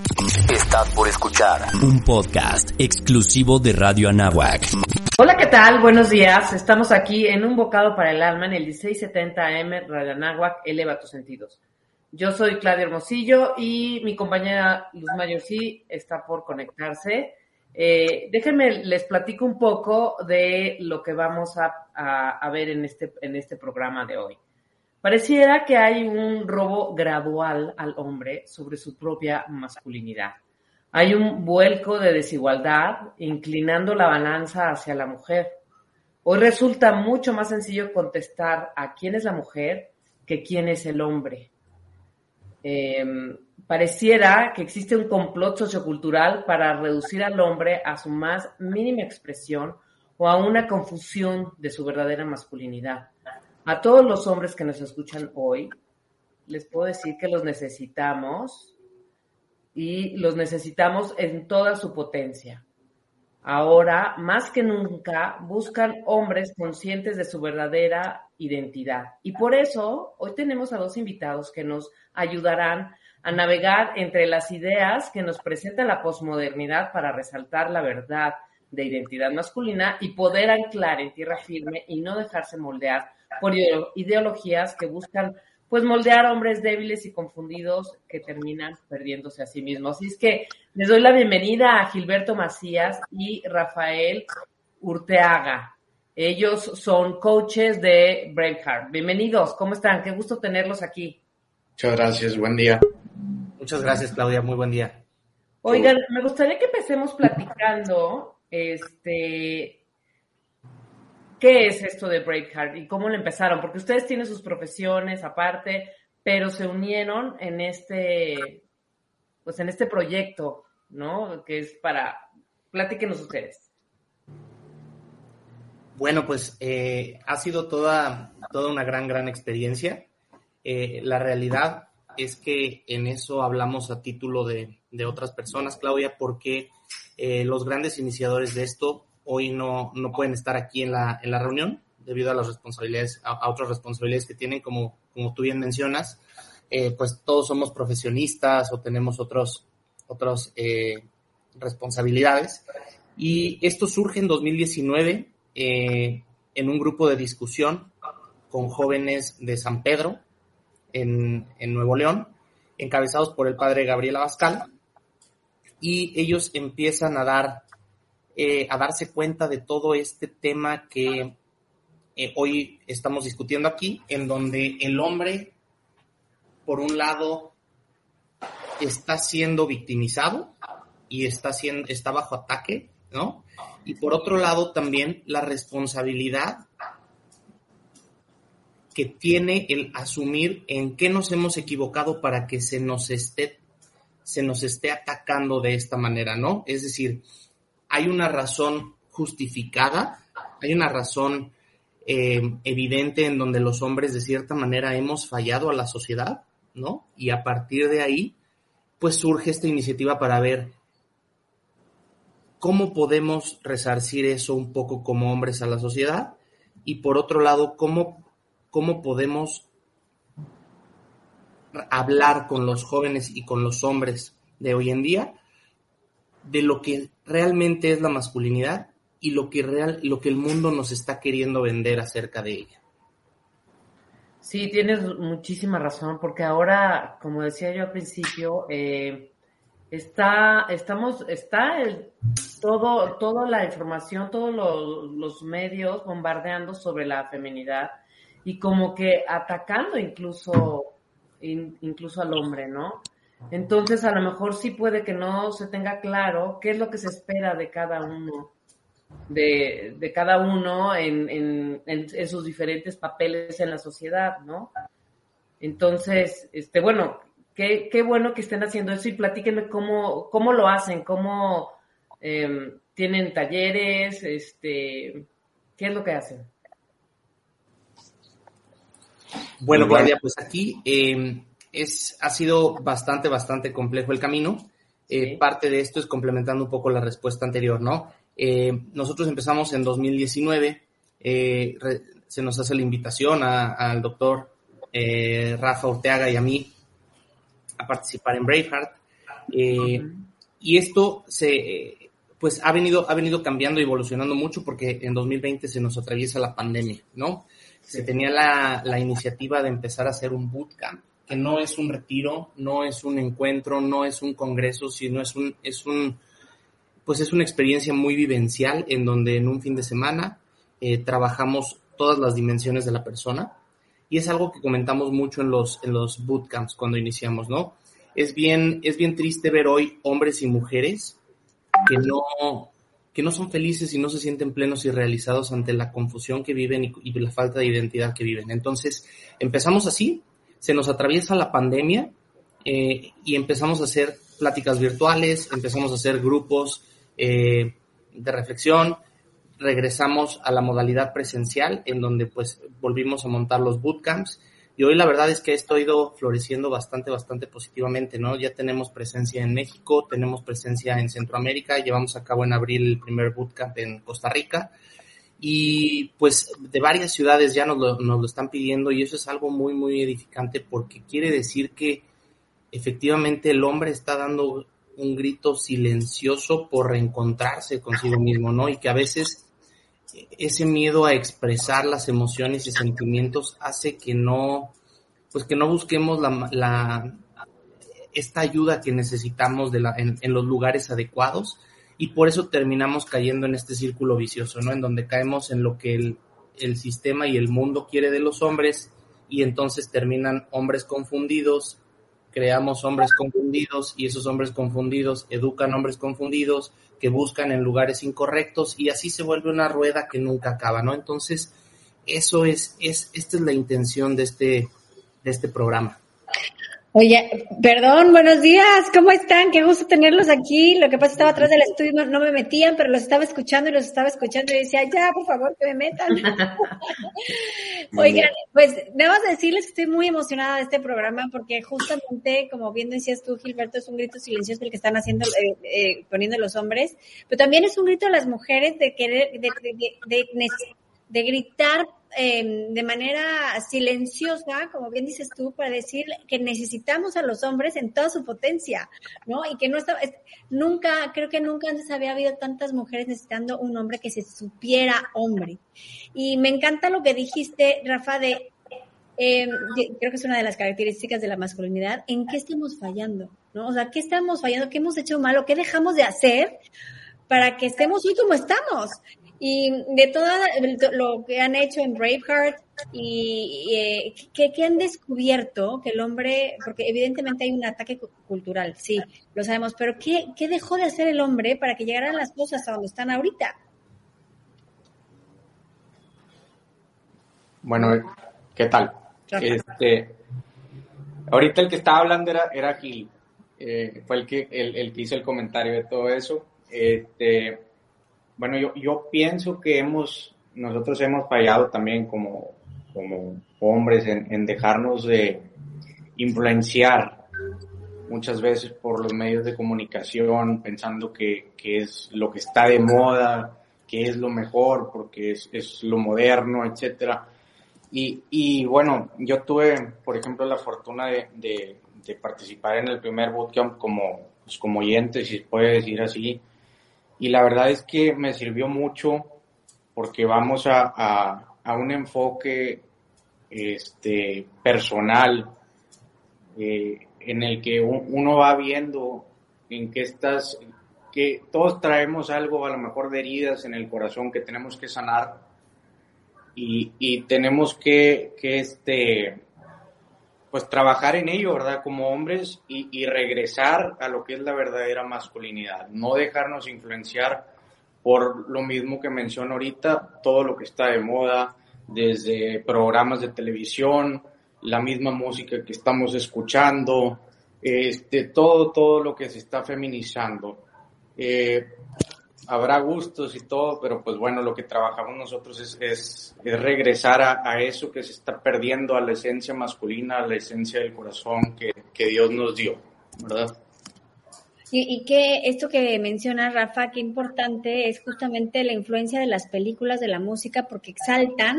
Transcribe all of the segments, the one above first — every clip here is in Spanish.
Estás por escuchar un podcast exclusivo de Radio Anáhuac. Hola, ¿qué tal? Buenos días. Estamos aquí en Un Bocado para el Alma en el 1670 AM Radio Anáhuac, Eleva tus sentidos. Yo soy Claudia Hermosillo y mi compañera Luz Mayor sí está por conectarse. Eh, déjenme, les platico un poco de lo que vamos a, a, ver en este, en este programa de hoy. Pareciera que hay un robo gradual al hombre sobre su propia masculinidad. Hay un vuelco de desigualdad inclinando la balanza hacia la mujer. Hoy resulta mucho más sencillo contestar a quién es la mujer que quién es el hombre. Eh, pareciera que existe un complot sociocultural para reducir al hombre a su más mínima expresión o a una confusión de su verdadera masculinidad. A todos los hombres que nos escuchan hoy, les puedo decir que los necesitamos y los necesitamos en toda su potencia. Ahora, más que nunca, buscan hombres conscientes de su verdadera identidad. Y por eso, hoy tenemos a dos invitados que nos ayudarán a navegar entre las ideas que nos presenta la posmodernidad para resaltar la verdad de identidad masculina y poder anclar en tierra firme y no dejarse moldear por ideologías que buscan pues moldear hombres débiles y confundidos que terminan perdiéndose a sí mismos. Así es que les doy la bienvenida a Gilberto Macías y Rafael Urteaga. Ellos son coaches de Braveheart. Bienvenidos, ¿cómo están? Qué gusto tenerlos aquí. Muchas gracias, buen día. Muchas gracias, Claudia, muy buen día. Oigan, me gustaría que empecemos platicando, este, ¿qué es esto de Braveheart y cómo lo empezaron? Porque ustedes tienen sus profesiones aparte, pero se unieron en este, pues en este proyecto, ¿no? Que es para, platíquenos ustedes. Bueno, pues eh, ha sido toda, toda una gran, gran experiencia. Eh, la realidad es que en eso hablamos a título de, otras personas, Claudia, porque eh, los grandes iniciadores de esto hoy no, no pueden estar aquí en la, en la reunión debido a las responsabilidades, a, otras responsabilidades que tienen, como, como tú bien mencionas. Eh, pues todos somos profesionistas o tenemos otros, otros eh, responsabilidades. Y esto surge en 2019 en un grupo de discusión con jóvenes de San Pedro, en, Nuevo León, encabezados por el padre Gabriel Abascal, y ellos empiezan a dar, eh, a darse cuenta de todo este tema que eh, hoy estamos discutiendo aquí, en donde el hombre, por un lado, está siendo victimizado y está, siendo, está bajo ataque, ¿no? Y por otro lado, también la responsabilidad que tiene el asumir en qué nos hemos equivocado para que se nos esté se nos esté atacando de esta manera, ¿no? Es decir, hay una razón justificada, hay una razón eh, evidente en donde los hombres de cierta manera hemos fallado a la sociedad, ¿no? Y a partir de ahí, pues surge esta iniciativa para ver cómo podemos resarcir eso un poco como hombres a la sociedad y por otro lado, cómo cómo podemos hablar con los jóvenes y con los hombres de hoy en día de lo que realmente es la masculinidad y lo que real, lo que el mundo nos está queriendo vender acerca de ella. Sí, tienes muchísima razón, porque ahora, como decía yo al principio, eh, está, estamos, está el, todo, toda la información, todos los, los medios bombardeando sobre la feminidad y como que atacando incluso, incluso al hombre, ¿no? Entonces, a lo mejor sí puede que no se tenga claro qué es lo que se espera de cada uno, de, de cada uno en, en, en, sus diferentes papeles en la sociedad, ¿no? Entonces, este, bueno, qué, qué bueno que estén haciendo eso y platíquenme cómo, cómo lo hacen, cómo eh, tienen talleres, este, qué es lo que hacen. Bueno, Claudia, pues aquí eh, es, ha sido bastante, bastante complejo el camino. Eh, parte de esto es complementando un poco la respuesta anterior, ¿no? Eh, nosotros empezamos en 2019, se nos hace la invitación al doctor Rafa Orteaga y a mí a participar en Braveheart. Eh, y esto se, pues ha venido, ha venido cambiando y evolucionando mucho porque en 2020 se nos atraviesa la pandemia, ¿no? Se tenía la, la iniciativa de empezar a hacer un bootcamp, que no es un retiro, no es un encuentro, no es un congreso, sino es un, es un, pues es una experiencia muy vivencial en donde en un fin de semana eh, trabajamos todas las dimensiones de la persona y es algo que comentamos mucho en los, en los bootcamps cuando iniciamos, ¿no? Es bien, es bien triste ver hoy hombres y mujeres que no, que no son felices y no se sienten plenos y realizados ante la confusión que viven y, la falta de identidad que viven. Entonces, empezamos así, se nos atraviesa la pandemia eh, y empezamos a hacer pláticas virtuales, empezamos a hacer grupos eh, de reflexión, regresamos a la modalidad presencial en donde pues volvimos a montar los bootcamps y hoy la verdad es que esto ha ido floreciendo bastante, bastante positivamente, ¿no? Ya tenemos presencia en México, tenemos presencia en Centroamérica, llevamos a cabo en abril el primer bootcamp en Costa Rica y pues de varias ciudades ya nos lo, nos lo están pidiendo y eso es algo muy, muy edificante porque quiere decir que efectivamente el hombre está dando un grito silencioso por reencontrarse consigo mismo, ¿no? Y que a veces ese miedo a expresar las emociones y sentimientos hace que no, pues que no busquemos la, esta ayuda que necesitamos de la, en, los lugares adecuados y por eso terminamos cayendo en este círculo vicioso, ¿no? En donde caemos en lo que el, el sistema y el mundo quiere de los hombres y entonces terminan hombres confundidos, creamos hombres confundidos y esos hombres confundidos educan hombres confundidos que buscan en lugares incorrectos y así se vuelve una rueda que nunca acaba, ¿no? Entonces, eso es, es esta es la intención de este, de este programa. Oye, perdón, buenos días, ¿cómo están? Qué gusto tenerlos aquí. Lo que pasa estaba atrás del estudio, no, me metían, pero los estaba escuchando y los estaba escuchando y decía, ya, por favor, que me metan. Oigan, pues debo decirles que estoy muy emocionada de este programa porque justamente, como bien decías tú, Gilberto, es un grito silencioso el que están haciendo, eh, eh, poniendo los hombres, pero también es un grito de las mujeres de querer, de, de, de, de gritar Em, de manera silenciosa, como bien dices tú, para decir que necesitamos a los hombres en toda su potencia, ¿no? Y que no estaba, nunca, creo que nunca antes había habido tantas mujeres necesitando un hombre que se supiera hombre. Y me encanta lo que dijiste, Rafa, de em, creo que es una de las características de la masculinidad, en qué estamos fallando, ¿no? O sea, ¿qué estamos fallando? ¿Qué hemos hecho malo? ¿Qué dejamos de hacer para que estemos hoy como estamos? Y de todo lo que han hecho en Braveheart y, eh, que, han descubierto que el hombre, porque evidentemente hay un ataque cultural, sí, lo sabemos, pero ¿qué, ¿qué dejó de hacer el hombre para que llegaran las cosas a donde están ahorita? Bueno, ¿qué tal? Este, ahorita el que estaba hablando era, era Gil, eh, fue el que, el, el que hizo el comentario de todo eso. Este, bueno, yo, yo pienso que hemos, nosotros hemos fallado también como, como hombres en, dejarnos de influenciar muchas veces por los medios de comunicación, pensando que, que, es lo que está de moda, que es lo mejor, porque es, es lo moderno, etcétera. Y, y, bueno, yo tuve, por ejemplo, la fortuna de, de, de participar en el primer bootcamp como, pues, como oyente, si se puede decir así, y la verdad es que me sirvió mucho porque vamos a, un enfoque este, personal eh, en el que uno va viendo en qué estás, que todos traemos algo a lo mejor de heridas en el corazón que tenemos que sanar y, y tenemos que, que este, pues trabajar en ello, ¿verdad? Como hombres y, regresar a lo que es la verdadera masculinidad, no dejarnos influenciar por lo mismo que menciono ahorita, todo lo que está de moda, desde programas de televisión, la misma música que estamos escuchando, este, todo, todo lo que se está feminizando. Eh, habrá gustos y todo, pero pues bueno, lo que trabajamos nosotros es, es, regresar a, eso que se está perdiendo, a la esencia masculina, a la esencia del corazón que, que Dios nos dio, ¿verdad? Y, y, que esto que menciona Rafa, qué importante es justamente la influencia de las películas, de la música, porque exaltan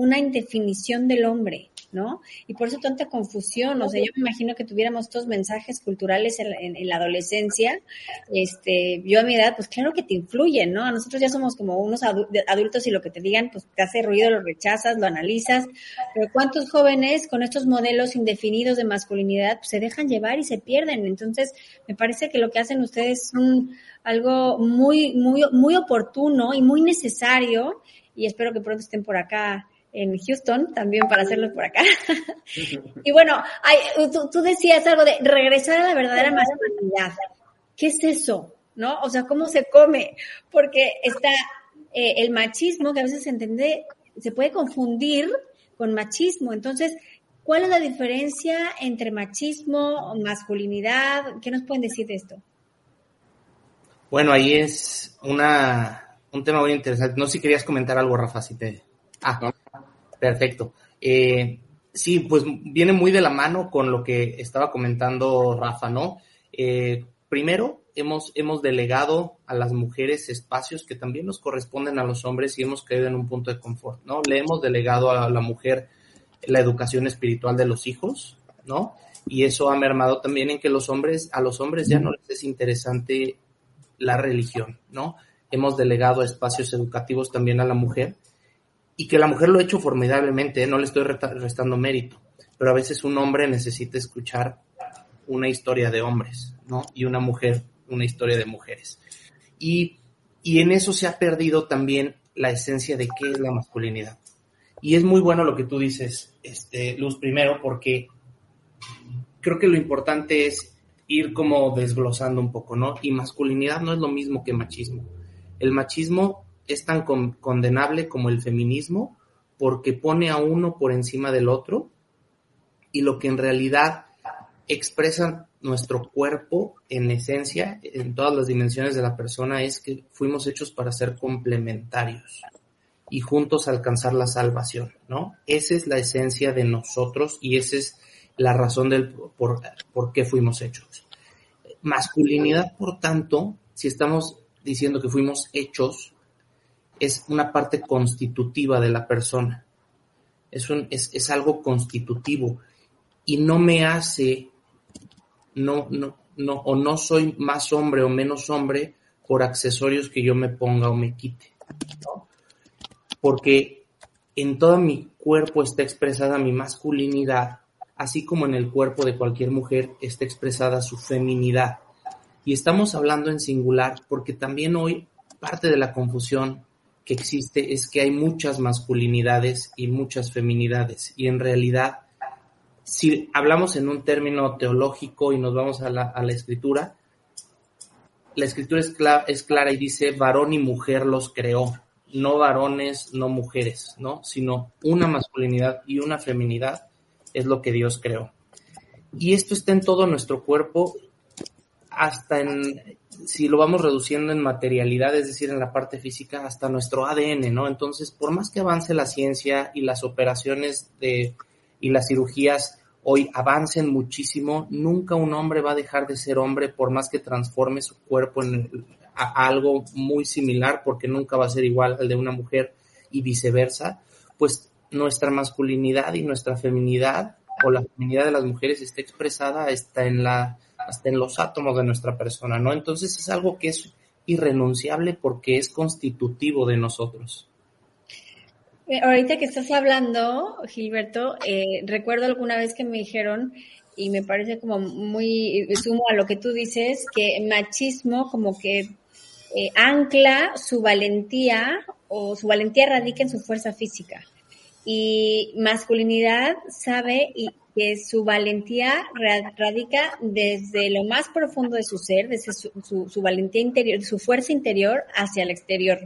una indefinición del hombre. ¿no? Y por eso tanta confusión, o sea, yo me imagino que tuviéramos estos mensajes culturales en, la adolescencia, este, yo a mi edad, pues claro que te influyen, ¿no? Nosotros ya somos como unos adultos y lo que te digan, pues te hace ruido, lo rechazas, lo analizas, pero ¿cuántos jóvenes con estos modelos indefinidos de masculinidad pues, se dejan llevar y se pierden? Entonces, me parece que lo que hacen ustedes es un, algo muy, muy, muy oportuno y muy necesario y espero que pronto estén por acá en Houston, también para hacerlo por acá. y bueno, tú, decías algo de regresar a la verdadera masculinidad. ¿Qué es eso? ¿No? O sea, ¿cómo se come? Porque está eh, el machismo, que a veces se entiende, se puede confundir con machismo. Entonces, ¿cuál es la diferencia entre machismo, masculinidad? ¿Qué nos pueden decir de esto? Bueno, ahí es una, un tema muy interesante. No sé si querías comentar algo, Rafa, si te... Ah, Perfecto. Eh, sí, pues viene muy de la mano con lo que estaba comentando Rafa, ¿no? Eh, primero, hemos, hemos delegado a las mujeres espacios que también nos corresponden a los hombres y hemos caído en un punto de confort, ¿no? Le hemos delegado a la mujer la educación espiritual de los hijos, ¿no? Y eso ha mermado también en que los hombres, a los hombres ya no les es interesante la religión, ¿no? Hemos delegado espacios educativos también a la mujer y que la mujer lo ha hecho formidablemente, ¿eh? no le estoy restando mérito, pero a veces un hombre necesita escuchar una historia de hombres, ¿no? Y una mujer, una historia de mujeres. Y, y en eso se ha perdido también la esencia de qué es la masculinidad. Y es muy bueno lo que tú dices, este, Luz, primero, porque creo que lo importante es ir como desglosando un poco, ¿no? Y masculinidad no es lo mismo que machismo. El machismo es tan condenable como el feminismo porque pone a uno por encima del otro y lo que en realidad expresa nuestro cuerpo en esencia, en todas las dimensiones de la persona, es que fuimos hechos para ser complementarios y juntos alcanzar la salvación, ¿no? Esa es la esencia de nosotros y esa es la razón del por, por qué fuimos hechos. Masculinidad, por tanto, si estamos diciendo que fuimos hechos, es una parte constitutiva de la persona. Es, un, es, es algo constitutivo y no me hace, no, no, no, o no soy más hombre o menos hombre por accesorios que yo me ponga o me quite. Porque en todo mi cuerpo está expresada mi masculinidad, así como en el cuerpo de cualquier mujer está expresada su feminidad. Y estamos hablando en singular porque también hoy parte de la confusión que existe es que hay muchas masculinidades y muchas feminidades. Y en realidad, si hablamos en un término teológico y nos vamos a la, escritura, la escritura es, es clara y dice, varón y mujer los creó, no varones, no mujeres, ¿no? Sino una masculinidad y una feminidad es lo que Dios creó. Y esto está en todo nuestro cuerpo, hasta en, si lo vamos reduciendo en materialidad, es decir, en la parte física, hasta nuestro ADN, ¿no? Entonces, por más que avance la ciencia y las operaciones de, y las cirugías hoy avancen muchísimo, nunca un hombre va a dejar de ser hombre por más que transforme su cuerpo en algo muy similar, porque nunca va a ser igual al de una mujer y viceversa, pues nuestra masculinidad y nuestra feminidad o la feminidad de las mujeres está expresada está en la hasta en los átomos de nuestra persona, ¿no? Entonces es algo que es irrenunciable porque es constitutivo de nosotros. Eh, ahorita que estás hablando, Gilberto, eh, recuerdo alguna vez que me dijeron, y me parece como muy sumo a lo que tú dices, que machismo como que eh, ancla su valentía o su valentía radica en su fuerza física. Y masculinidad sabe y que su valentía radica desde lo más profundo de su ser, desde su, valentía interior, su fuerza interior hacia el exterior,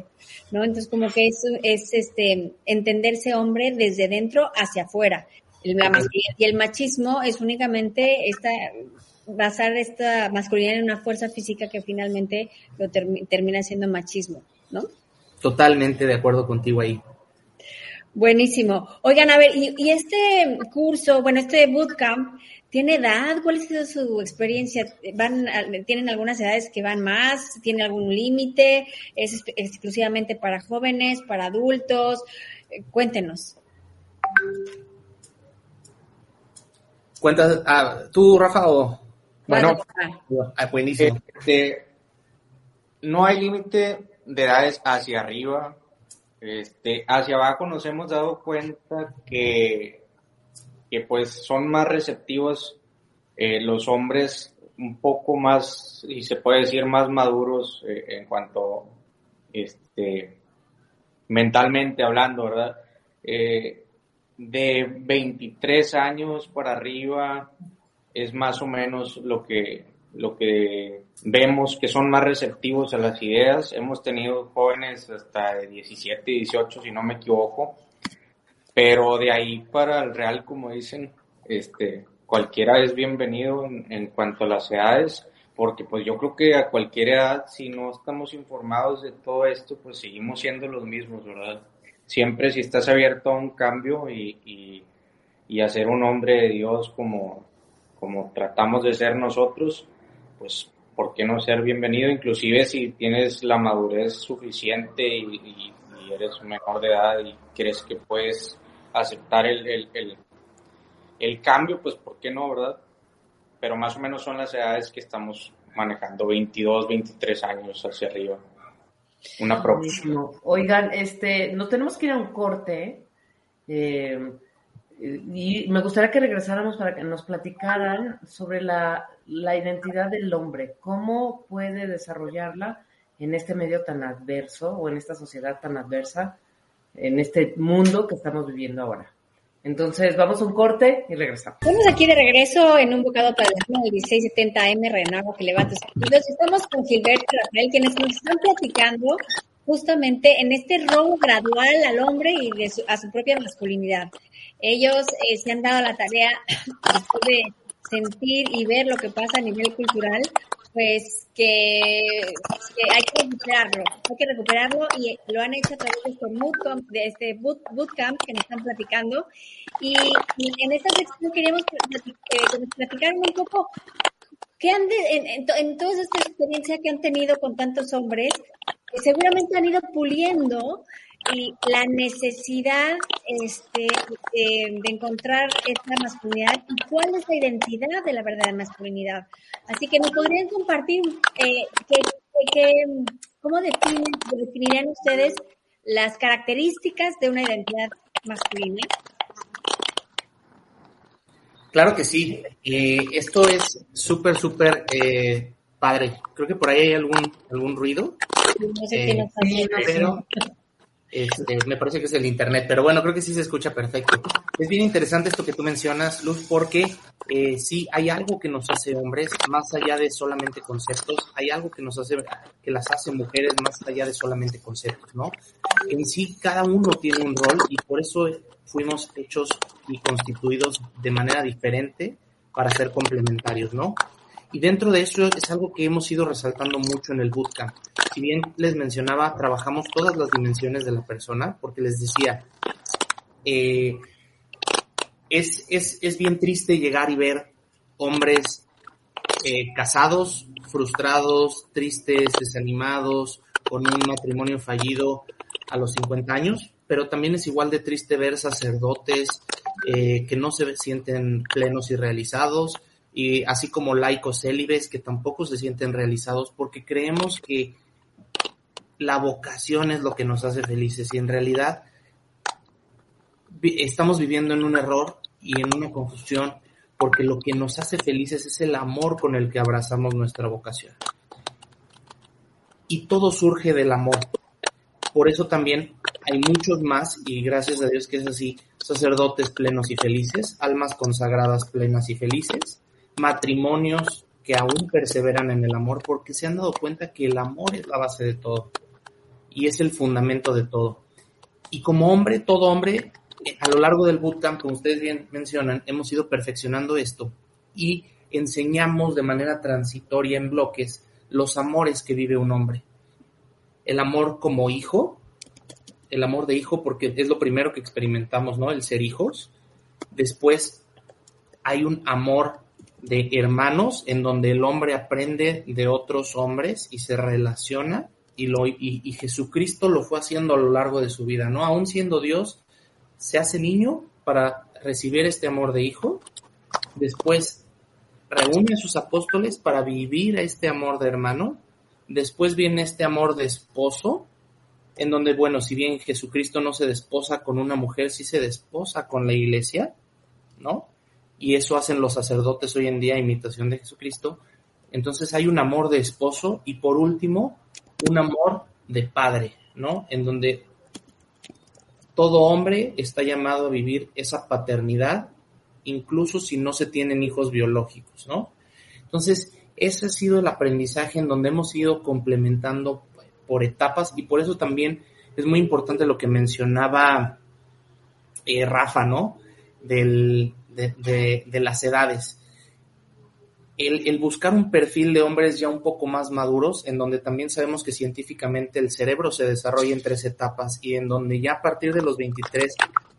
¿no? Entonces como que es, es este, entenderse hombre desde dentro hacia afuera. El, y el machismo es únicamente esta, basar esta masculinidad en una fuerza física que finalmente lo termina siendo machismo, ¿no? Totalmente de acuerdo contigo ahí. Buenísimo. Oigan, a ver, y, este curso, bueno, este bootcamp, ¿tiene edad? ¿Cuál ha sido su experiencia? ¿Van, ¿Tienen algunas edades que van más? ¿Tiene algún límite? ¿Es exclusivamente para jóvenes, para adultos? Eh, cuéntenos. Cuentas, ah, tú, Rafa, o... Bueno, ah, buenísimo. Este, no hay límite de edades hacia arriba. Este, hacia abajo nos hemos dado cuenta que, que pues son más receptivos eh, los hombres un poco más, y se puede decir más maduros eh, en cuanto este, mentalmente hablando, ¿verdad? Eh, de 23 años para arriba es más o menos lo que, lo que vemos que son más receptivos a las ideas. Hemos tenido jóvenes hasta de 17, 18, si no me equivoco, pero de ahí para el real, como dicen, este, cualquiera es bienvenido en, en cuanto a las edades porque pues yo creo que a cualquier edad, si no estamos informados de todo esto, pues seguimos siendo los mismos, ¿verdad? Siempre si estás abierto a un cambio y, y, y a ser un hombre de Dios como, como tratamos de ser nosotros, pues ¿por qué no ser bienvenido? Inclusive si tienes la madurez suficiente y, y, y eres menor de edad y crees que puedes aceptar el, el, el, el cambio, pues ¿por qué no, verdad? pero más o menos son las edades que estamos manejando, 22, 23 años hacia arriba. Una próxima. Oigan, este, no tenemos que ir a un corte. Eh, y me gustaría que regresáramos para que nos platicaran sobre la, la identidad del hombre, cómo puede desarrollarla en este medio tan adverso o en esta sociedad tan adversa, en este mundo que estamos viviendo ahora. Entonces, vamos a un corte y regresamos. Estamos aquí de regreso en un bocado para el 1670M Renago que levanta Entonces, estamos con Gilberto Rafael, quienes nos están platicando justamente en este robo gradual al hombre y de su, a su propia masculinidad. Ellos eh, se han dado la tarea de sentir y ver lo que pasa a nivel cultural, pues que, que, hay que recuperarlo, hay que recuperarlo y lo han hecho a través de este bootcamp, de este boot, bootcamp que nos están platicando. Y, y en esta sección queríamos que nos platicaran un poco qué han de, en, en, en, toda esta experiencia que han tenido con tantos hombres, seguramente han ido puliendo y la necesidad este, de, de, encontrar esta masculinidad y cuál es la identidad de la verdadera masculinidad. Así que nos podrían compartir eh, que, que, cómo definen, definirían ustedes las características de una identidad masculina. Claro que sí. Eh, esto es súper, súper eh, padre. Creo que por ahí hay algún, algún ruido. No sé qué nos está pero, este, me parece que es el internet, pero bueno, creo que sí se escucha perfecto. Es bien interesante esto que tú mencionas, Luz, porque eh, sí hay algo que nos hace hombres, más allá de solamente conceptos, hay algo que nos hace, que las hace mujeres más allá de solamente conceptos, ¿no? En sí, cada uno tiene un rol y por eso fuimos hechos y constituidos de manera diferente para ser complementarios, ¿no? Y dentro de eso es algo que hemos ido resaltando mucho en el bootcamp. Si bien les mencionaba, trabajamos todas las dimensiones de la persona, porque les decía, eh, es, es, es, bien triste llegar y ver hombres eh, casados, frustrados, tristes, desanimados, con un matrimonio fallido a los 50 años, pero también es igual de triste ver sacerdotes eh, que no se sienten plenos y realizados, y así como laicos célibes que tampoco se sienten realizados porque creemos que la vocación es lo que nos hace felices y en realidad estamos viviendo en un error y en una confusión porque lo que nos hace felices es el amor con el que abrazamos nuestra vocación. Y todo surge del amor. Por eso también hay muchos más, y gracias a Dios que es así, sacerdotes plenos y felices, almas consagradas plenas y felices, matrimonios que aún perseveran en el amor porque se han dado cuenta que el amor es la base de todo y es el fundamento de todo. Y como hombre, todo hombre, a lo largo del bootcamp, como ustedes bien mencionan, hemos ido perfeccionando esto y enseñamos de manera transitoria en bloques los amores que vive un hombre. El amor como hijo, el amor de hijo porque es lo primero que experimentamos, ¿no? El ser hijos. Después hay un amor de hermanos en donde el hombre aprende de otros hombres y se relaciona y, lo, y, Jesucristo lo fue haciendo a lo largo de su vida, ¿no? Aún siendo Dios, se hace niño para recibir este amor de hijo, después reúne a sus apóstoles para vivir este amor de hermano, después viene este amor de esposo, en donde, bueno, si bien Jesucristo no se desposa con una mujer, sí se desposa con la iglesia, ¿no? Y eso hacen los sacerdotes hoy en día, imitación de Jesucristo. Entonces hay un amor de esposo y por último, un amor de padre, ¿no? En donde todo hombre está llamado a vivir esa paternidad, incluso si no se tienen hijos biológicos, ¿no? Entonces, ese ha sido el aprendizaje en donde hemos ido complementando por etapas y por eso también es muy importante lo que mencionaba eh, Rafa, ¿no? Del, de, las edades. El, el, buscar un perfil de hombres ya un poco más maduros, en donde también sabemos que científicamente el cerebro se desarrolla en tres etapas y en donde ya a partir de los 23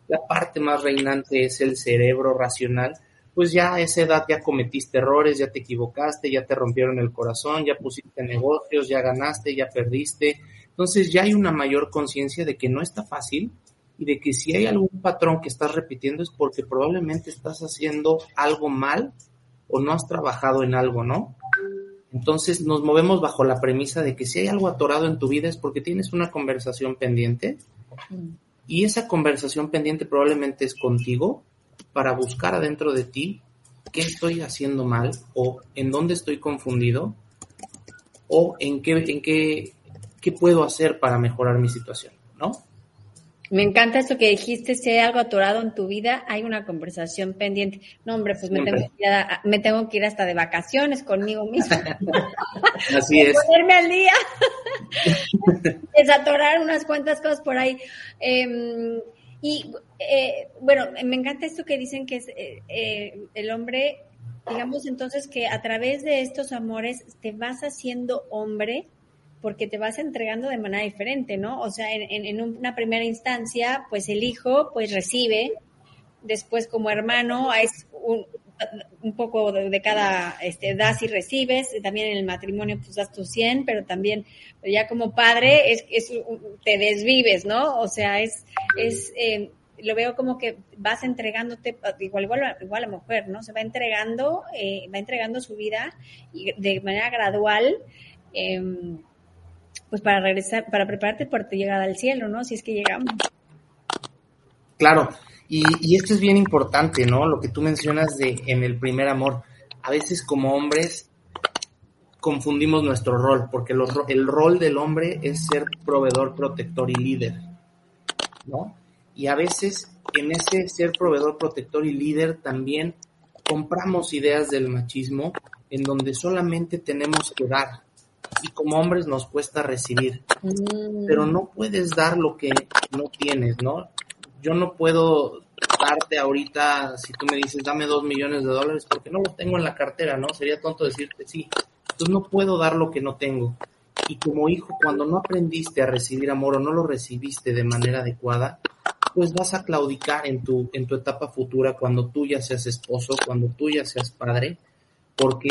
la parte más reinante es el cerebro racional, pues ya a esa edad ya cometiste errores, ya te equivocaste, ya te rompieron el corazón, ya pusiste negocios, ya ganaste, ya perdiste. Entonces ya hay una mayor conciencia de que no está fácil y de que si hay algún patrón que estás repitiendo es porque probablemente estás haciendo algo mal o no has trabajado en algo, ¿no? Entonces nos movemos bajo la premisa de que si hay algo atorado en tu vida es porque tienes una conversación pendiente y esa conversación pendiente probablemente es contigo para buscar adentro de ti qué estoy haciendo mal o en dónde estoy confundido o en qué, en qué, qué puedo hacer para mejorar mi situación, ¿no? Me encanta esto que dijiste, si hay algo atorado en tu vida, hay una conversación pendiente. No, hombre, pues me tengo, que ir me tengo, que ir hasta de vacaciones conmigo mismo. Así es. Ponerme al día. Desatorar unas cuantas cosas por ahí. Eh, y eh, bueno, me encanta esto que dicen que es eh, eh, el hombre, digamos entonces que a través de estos amores te vas haciendo hombre porque te vas entregando de manera diferente, ¿no? O sea, en, una primera instancia, pues el hijo pues recibe, después como hermano es un, poco de, cada, este, das y recibes, también en el matrimonio pues das tu 100, pero también ya como padre es, es te desvives, ¿no? O sea, es, es, eh, lo veo como que vas entregándote, igual, igual, igual a la mujer, ¿no? Se va entregando, eh, va entregando su vida de manera gradual, em, pues para regresar, para prepararte para tu llegada al cielo, ¿no? Si es que llegamos. Claro, y, esto es bien importante, ¿no? Lo que tú mencionas de en el primer amor. A veces como hombres confundimos nuestro rol, porque el rol del hombre es ser proveedor, protector y líder, ¿no? Y a veces en ese ser proveedor, protector y líder también compramos ideas del machismo en donde solamente tenemos que dar. Y como hombres nos cuesta recibir. Mm. Pero no puedes dar lo que no tienes, ¿no? yo no puedo darte ahorita, si tú me dices, dame dos millones de dólares, porque no los tengo en la cartera, ¿no? Sería tonto decirte sí. Entonces no puedo dar lo que no tengo. Y como hijo, cuando no aprendiste a recibir amor o no lo recibiste de manera adecuada, pues vas a claudicar en tu, en tu etapa futura cuando tú ya seas esposo, cuando tú ya seas padre, porque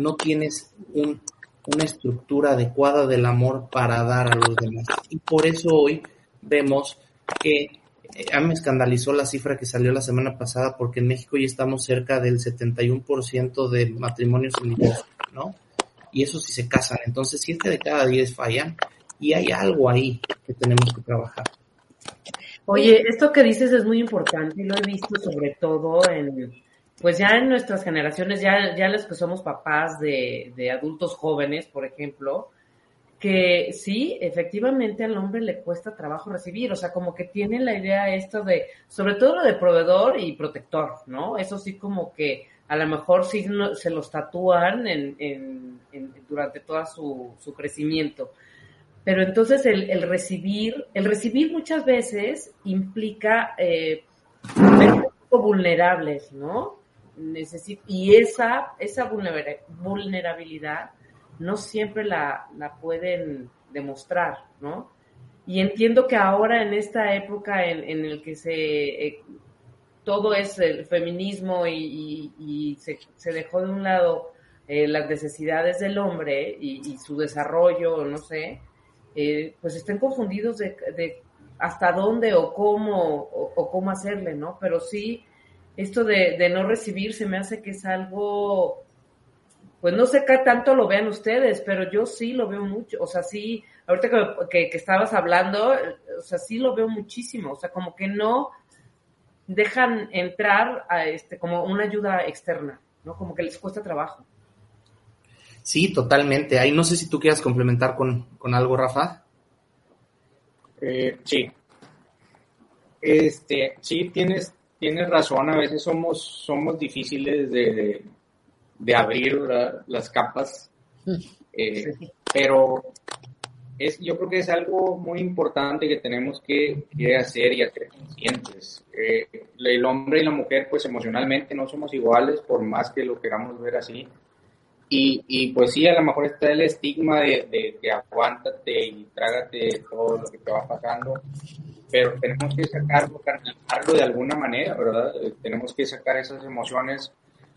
no tienes un, una estructura adecuada del amor para dar a los demás. Y por eso hoy vemos que a mí me escandalizó la cifra que salió la semana pasada porque en México ya estamos cerca del 71% de matrimonios unidos, ¿no? Y eso sí se casan. Entonces, siete de cada diez fallan y hay algo ahí que tenemos que trabajar. Oye, esto que dices es muy importante y lo he visto sobre todo en, pues ya en nuestras generaciones, ya, ya los que somos papás de, adultos jóvenes, por ejemplo, que sí, efectivamente al hombre le cuesta trabajo recibir, o sea, como que tiene la idea esto de, sobre todo lo de proveedor y protector, ¿no? Eso sí como que a lo mejor sí se los tatúan en, en, durante todo su, crecimiento. Pero entonces el, recibir, el recibir muchas veces implica eh, vulnerables, ¿no? Y esa, esa vulnerabilidad no siempre la, la pueden demostrar, ¿no? Y entiendo que ahora en esta época en, en el que se eh, todo es el feminismo y, y, se, se, dejó de un lado eh, las necesidades del hombre y, su desarrollo, no sé, eh, pues estén confundidos de, hasta dónde o cómo o, cómo hacerle, ¿no? Pero sí, esto de, de, no recibir se me hace que es algo, pues no sé qué tanto lo vean ustedes, pero yo sí lo veo mucho, o sea, sí, ahorita que, que, estabas hablando, o sea, sí lo veo muchísimo, o sea, como que no dejan entrar a este, como una ayuda externa, ¿no? Como que les cuesta trabajo. Sí, totalmente. Ahí no sé si tú quieras complementar con, con algo, Rafa. Eh, sí. Este, sí, tienes, tienes razón. A veces somos, somos difíciles de, de, abrir las capas. Eh, pero es, yo creo que es algo muy importante que tenemos que, hacer y hacer conscientes. Eh, el hombre y la mujer, pues emocionalmente no somos iguales, por más que lo queramos ver así. Y, y, pues sí, a lo mejor está el estigma de, de, de, aguántate y trágate todo lo que te va pasando, pero tenemos que sacarlo, canalizarlo de alguna manera, ¿verdad? Eh, tenemos que sacar esas emociones.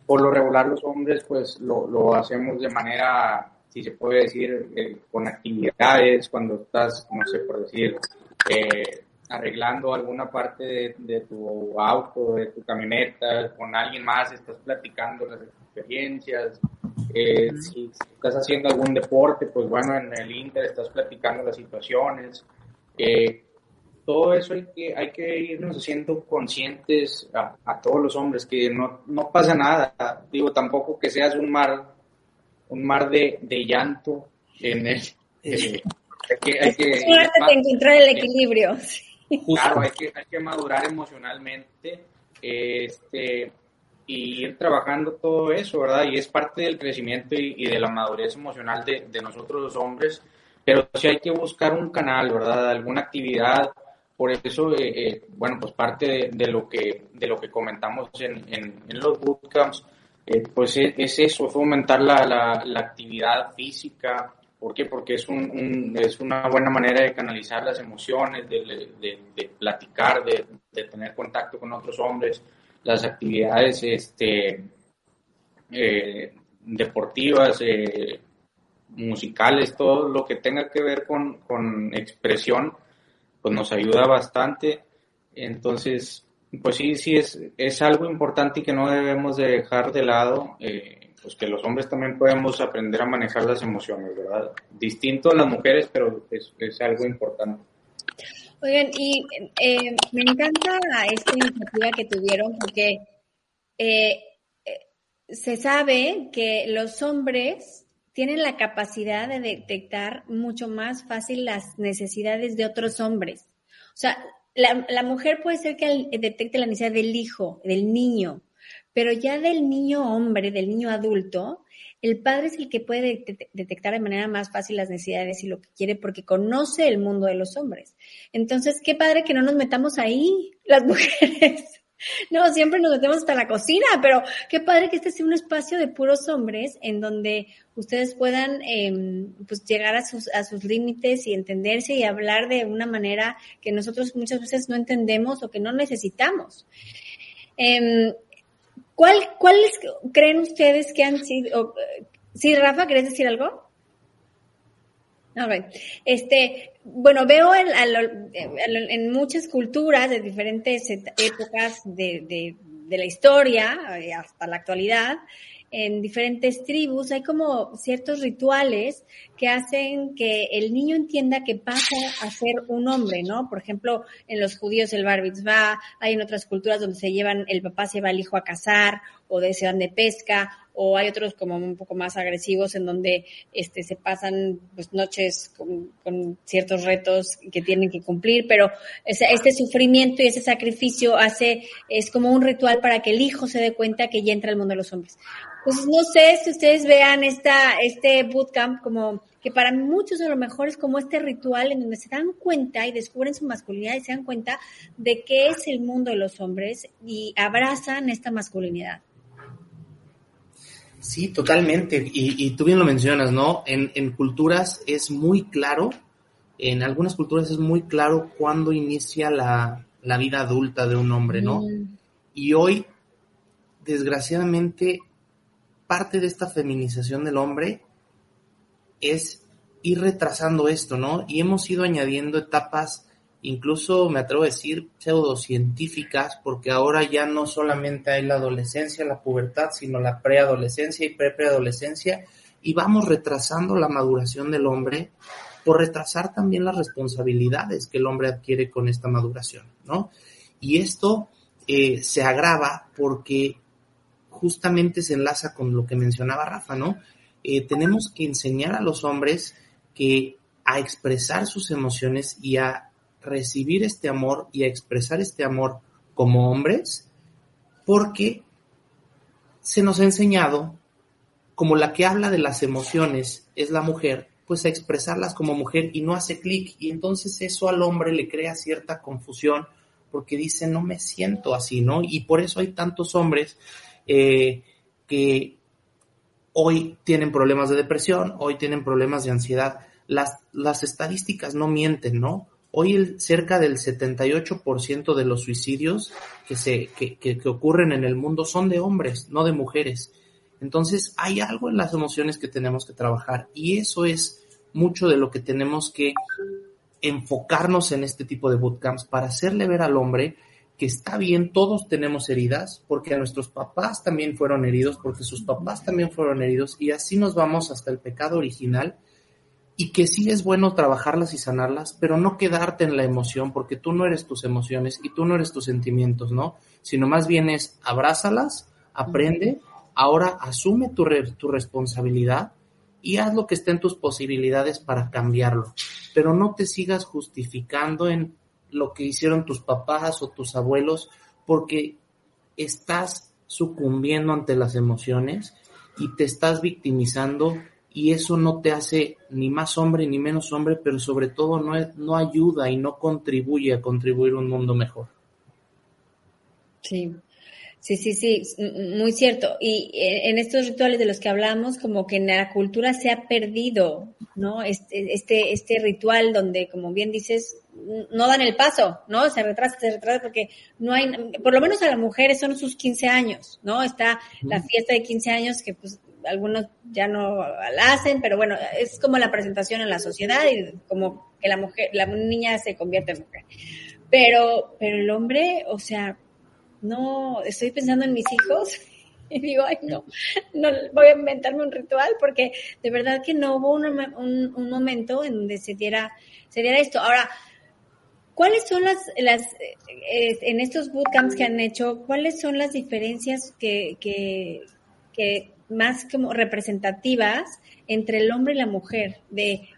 Por lo regular los hombres pues lo, lo hacemos de manera, si se puede decir, eh, con actividades, cuando estás, no sé, por decir, eh, arreglando alguna parte de, de, tu auto, de tu camioneta, con alguien más, estás platicando las experiencias, eh, si, estás haciendo algún deporte, pues bueno, en el Inter estás platicando las situaciones. Eh, todo eso hay que, hay que irnos haciendo conscientes a, todos los hombres que no, no, pasa nada. Digo, tampoco que seas un mar, un mar de, de llanto en el. Eh, hay que, hay que, encontrar el equilibrio. Claro, hay que, hay que madurar emocionalmente. Este, y ir trabajando todo eso, ¿verdad? Y es parte del crecimiento y, de la madurez emocional de, de, nosotros los hombres, pero sí hay que buscar un canal, ¿verdad? Alguna actividad. Por eso, eh, eh, bueno, pues parte de, lo que, de lo que comentamos en, en, los bootcamps, eh, pues es, eso, fomentar la, la, la, actividad física. ¿Por qué? Porque es, un, es una buena manera de canalizar las emociones, de, de, de platicar, de, tener contacto con otros hombres las actividades este, eh, deportivas, musicales, todo lo que tenga que ver con, con, expresión, pues nos ayuda bastante. Entonces, pues sí, sí, es, es algo importante y que no debemos de dejar de lado, eh, pues que los hombres también podemos aprender a manejar las emociones, ¿verdad? Distinto a las mujeres, pero es, es algo importante. Oigan, y eh, me encanta esta iniciativa que tuvieron porque eh, eh, se sabe que los hombres tienen la capacidad de detectar mucho más fácil las necesidades de otros hombres. O sea, la, la mujer puede ser que detecte la necesidad del hijo, del niño, pero ya del niño hombre, del niño adulto, el padre es el que puede detectar de manera más fácil las necesidades y lo que quiere porque conoce el mundo de los hombres. Entonces, qué padre que no nos metamos ahí, las mujeres. No, siempre nos metemos hasta la cocina, pero qué padre que este sea un espacio de puros hombres en donde ustedes puedan eh, pues llegar a sus, a sus límites y entenderse y hablar de una manera que nosotros muchas veces no entendemos o que no necesitamos. Eh, ¿Cuál, ¿Cuáles creen ustedes que han sido? Sí, Rafa, ¿querés decir algo? Ver, Este, bueno, veo en, en, muchas culturas de diferentes épocas de, de, la historia eh, hasta la actualidad, en diferentes tribus hay como ciertos rituales que hacen que el niño entienda que pasa a ser un hombre, ¿no? Por ejemplo, en los judíos el bar mitzvah, hay en otras culturas donde se llevan, el papá se lleva al hijo a cazar o de, se van de pesca o hay otros como un poco más agresivos en donde este, se pasan pues, noches con, ciertos retos que tienen que cumplir, pero ese, este sufrimiento y ese sacrificio hace, es como un ritual para que el hijo se dé cuenta que ya entra al mundo de los hombres. Pues no sé si ustedes vean esta, este bootcamp como que para muchos a lo mejor es como este ritual en donde se dan cuenta y descubren su masculinidad y se dan cuenta de qué es el mundo de los hombres y abrazan esta masculinidad. Sí, totalmente. Y, tú bien lo mencionas, ¿no? En, en, culturas es muy claro, en algunas culturas es muy claro cuándo inicia la, la vida adulta de un hombre, ¿no? Mm. Y hoy, desgraciadamente, parte de esta feminización del hombre es ir retrasando esto, ¿no? Y hemos ido añadiendo etapas incluso me atrevo a decir pseudocientíficas, porque ahora ya no solamente hay la adolescencia, la pubertad, sino la preadolescencia y pre-preadolescencia, y vamos retrasando la maduración del hombre por retrasar también las responsabilidades que el hombre adquiere con esta maduración, ¿no? Y esto eh, se agrava porque justamente se enlaza con lo que mencionaba Rafa, ¿no? Eh, tenemos que enseñar a los hombres que a expresar sus emociones y a recibir este amor y a expresar este amor como hombres, porque se nos ha enseñado, como la que habla de las emociones es la mujer, pues a expresarlas como mujer y no hace clic y entonces eso al hombre le crea cierta confusión porque dice no me siento así, ¿no? Y por eso hay tantos hombres eh, que hoy tienen problemas de depresión, hoy tienen problemas de ansiedad. Las, las estadísticas no mienten, ¿no? Hoy cerca del 78% de los suicidios que, se, que, que, que ocurren en el mundo son de hombres, no de mujeres. Entonces hay algo en las emociones que tenemos que trabajar y eso es mucho de lo que tenemos que enfocarnos en este tipo de bootcamps para hacerle ver al hombre que está bien, todos tenemos heridas, porque a nuestros papás también fueron heridos, porque sus papás también fueron heridos, y así nos vamos hasta el pecado original, y que sí es bueno trabajarlas y sanarlas, pero no quedarte en la emoción, porque tú no eres tus emociones y tú no eres tus sentimientos, ¿no? Sino más bien es abrázalas, aprende, ahora asume tu, re, tu responsabilidad y haz lo que esté en tus posibilidades para cambiarlo, pero no te sigas justificando en lo que hicieron tus papás o tus abuelos, porque estás sucumbiendo ante las emociones y te estás victimizando y eso no te hace ni más hombre ni menos hombre, pero sobre todo no, no ayuda y no contribuye a contribuir a un mundo mejor. Sí, Sí, sí, sí, muy cierto. Y eh, en estos rituales de los que hablamos, como que en la cultura se ha perdido, ¿no? Este, este, este ritual donde, como bien dices, no dan el paso, ¿no? Se retrasa, se retrasa porque no hay, por lo menos a las mujeres son sus 15 años, ¿no? Está la fiesta de 15 años que pues algunos ya no la hacen, pero bueno, es como la presentación en la sociedad y como que la mujer, la niña se convierte en mujer. Pero, pero el hombre, o sea, no, estoy pensando en mis hijos y digo, ay, no, no voy a inventarme un ritual porque de verdad que no hubo un, un, momento en donde se diera, se diera esto. Ahora, ¿cuáles son las, las en estos bootcamps que han hecho, cuáles son las diferencias que, que, que más como representativas entre el hombre y la mujer? De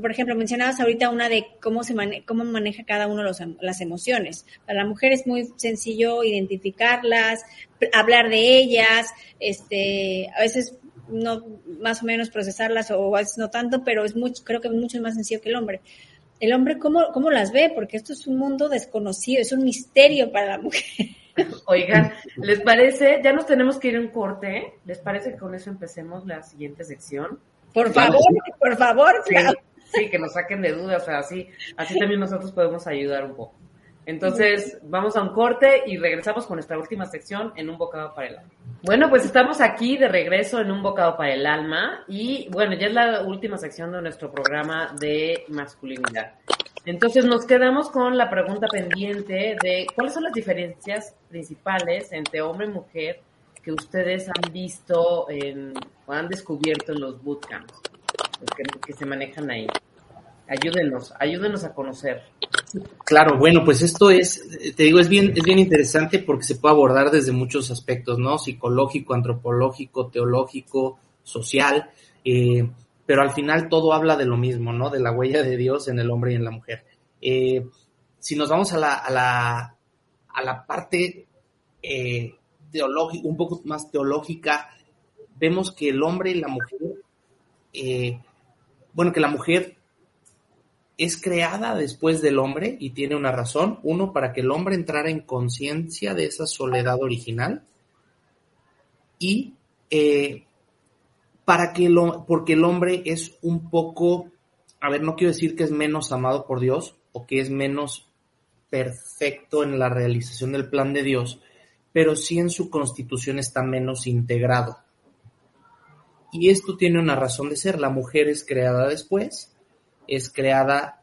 por ejemplo, mencionabas ahorita una de cómo se cómo maneja cada uno los, las emociones. Para la mujer es muy sencillo identificarlas, hablar de ellas, este, a veces no más o menos procesarlas o a veces no tanto, pero es mucho, creo que es mucho más sencillo que el hombre. El hombre, ¿cómo, ¿cómo las ve? Porque esto es un mundo desconocido, es un misterio para la mujer. Oigan, ¿les parece? Ya nos tenemos que ir a un corte. ¿Les parece que con eso empecemos la siguiente sección? Por favor, por favor, Sí, que nos saquen de dudas, o sea, así, así también nosotros podemos ayudar un poco. Entonces, vamos a un corte y regresamos con nuestra última sección en un bocado para el alma. Bueno, pues estamos aquí de regreso en un bocado para el alma y bueno, ya es la última sección de nuestro programa de masculinidad. Entonces nos quedamos con la pregunta pendiente de cuáles son las diferencias principales entre hombre y mujer que ustedes han visto en, o han descubierto en los bootcamps que, que se manejan ahí. Ayúdenos, ayúdenos a conocer. Claro, bueno, pues esto es, te digo, es bien, es bien interesante porque se puede abordar desde muchos aspectos, ¿no? Psicológico, antropológico, teológico, social, eh, pero al final todo habla de lo mismo, ¿no? De la huella de Dios en el hombre y en la mujer. Eh, si nos vamos a la, a la, a la parte eh, un poco más teológica, vemos que el hombre y la mujer, eh, bueno, que la mujer es creada después del hombre y tiene una razón. Uno, para que el hombre entrara en conciencia de esa soledad original. Y para que lo, porque el hombre es un poco, a ver, no quiero decir que es menos amado por Dios o que es menos perfecto en la realización del plan de Dios, pero sí en su constitución está menos integrado. Y esto tiene una razón de ser. La mujer es creada después, es creada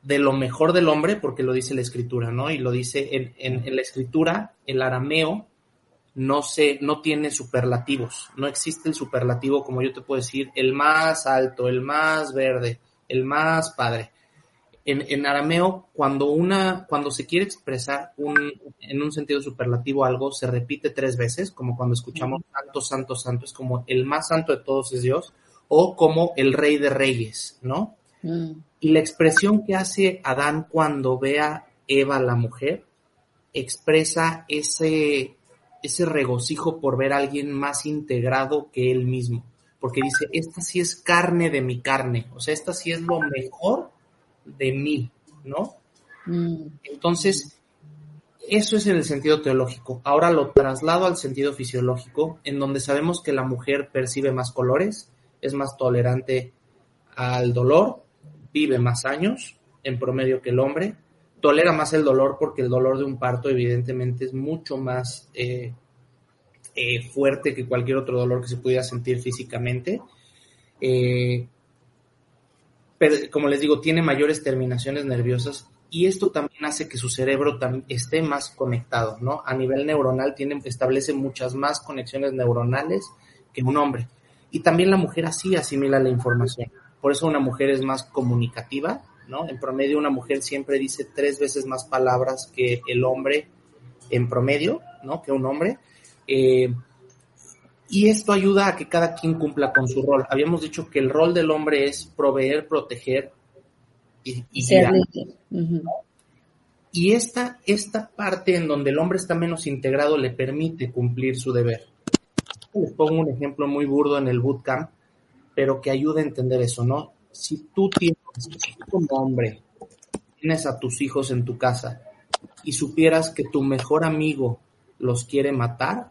de lo mejor del hombre, porque lo dice la escritura, ¿no? Y lo dice en, en, la escritura, el arameo no se, no tiene superlativos, no existe el superlativo como yo te puedo decir, el más alto, el más verde, el más padre. En, en arameo, cuando una, cuando se quiere expresar un, en un sentido superlativo algo, se repite tres veces, como cuando escuchamos santo, santo, santo, es como el más santo de todos es Dios, o como el rey de reyes, ¿no? Mm. Y la expresión que hace Adán cuando ve a Eva, la mujer, expresa ese, ese regocijo por ver a alguien más integrado que él mismo. Porque dice, esta sí es carne de mi carne, o sea, esta sí es lo mejor de mí, ¿no? Mm. Entonces, eso es en el sentido teológico. Ahora lo traslado al sentido fisiológico, en donde sabemos que la mujer percibe más colores, es más tolerante al dolor, vive más años en promedio que el hombre, tolera más el dolor porque el dolor de un parto evidentemente es mucho más eh, eh, fuerte que cualquier otro dolor que se pudiera sentir físicamente. Eh, pero como les digo, tiene mayores terminaciones nerviosas y esto también hace que su cerebro esté más conectado, ¿no? A nivel neuronal establece muchas más conexiones neuronales que un hombre. Y también la mujer así asimila la información. Por eso una mujer es más comunicativa, ¿no? En promedio una mujer siempre dice tres veces más palabras que el hombre en promedio, ¿no? Que un hombre. Eh, y esto ayuda a que cada quien cumpla con su rol. Habíamos dicho que el rol del hombre es proveer, proteger y, y Y esta, esta parte en donde el hombre está menos integrado le permite cumplir su deber les pongo un ejemplo muy burdo en el bootcamp, pero que ayuda a entender eso, ¿no? Si tú tienes, como hombre, tienes a tus hijos en tu casa y supieras que tu mejor amigo los quiere matar,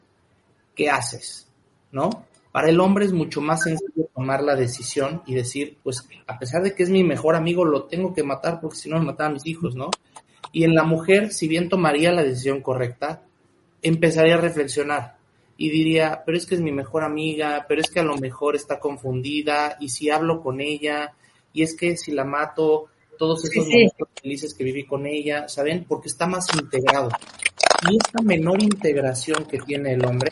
¿qué haces? ¿No? Para el hombre es mucho más sencillo tomar la decisión y decir, pues a pesar de que es mi mejor amigo, lo tengo que matar porque si no me matan a mis hijos, ¿no? Y en la mujer, si bien tomaría la decisión correcta, empezaría a reflexionar, y diría, pero es que es mi mejor amiga, pero es que a lo mejor está confundida y si hablo con ella y es que si la mato, todos esos momentos felices que viví con ella, ¿saben? Porque está más integrado. Y esta menor integración que tiene el hombre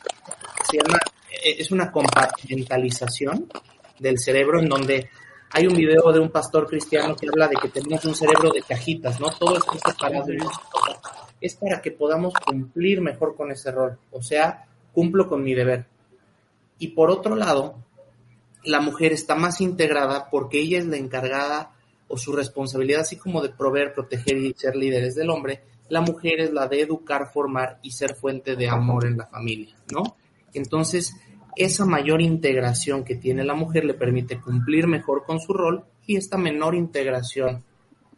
se llama, eh, es una compartimentalización del cerebro en donde hay un video de un pastor cristiano que habla de que tenemos un cerebro de cajitas, ¿no? Todo está separado. Es para que podamos cumplir mejor con ese rol. O sea, cumplo con mi deber. Y por otro lado, la mujer está más integrada porque ella es la encargada o su responsabilidad, así como de proveer, proteger y ser líderes del hombre, la mujer es la de educar, formar y ser fuente de amor en la familia, ¿no? Entonces, esa mayor integración que tiene la mujer le permite cumplir mejor con su rol y esta menor integración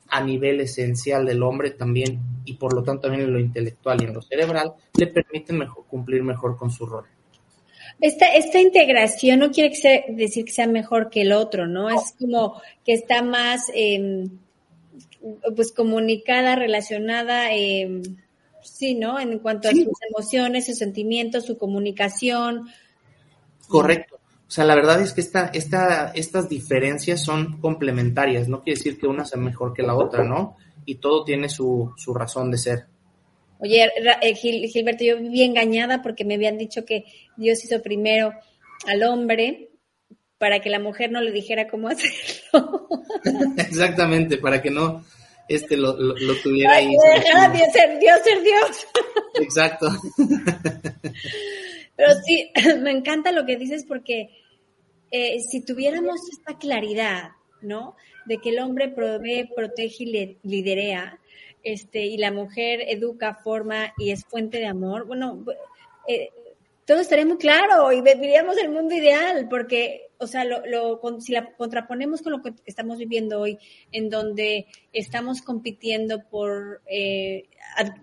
a nivel esencial del hombre también y por lo tanto también en lo intelectual y en lo cerebral le permite cumplir mejor con su rol. Esta, esta integración no quiere decir que sea mejor que el otro, ¿no? Es como que está más em, pues comunicada, relacionada, eh, sí, ¿no? En cuanto a sus emociones, sus sentimientos, su comunicación. Correcto. O sea, la verdad es que esta, esta, estas diferencias son complementarias, no quiere decir que una sea mejor que la otra, ¿no? Y todo tiene su, su razón de ser. Oye, eh, Gilberto, yo viví engañada porque me habían dicho que Dios hizo primero al hombre para que la mujer no le dijera cómo hacerlo. Exactamente, para que no este lo, lo, tuviera ahí. Dios ser Dios, ser Dios. Exacto. Pero sí, me encanta lo que dices porque eh, si tuviéramos esta claridad, ¿no? De que el hombre provee, protege y liderea, este, y la mujer educa, forma y es fuente de amor, bueno, eh, todo estaría muy claro y viviríamos el mundo ideal, porque, o sea, lo, lo, si la contraponemos con lo que estamos viviendo hoy, en donde estamos compitiendo por, eh,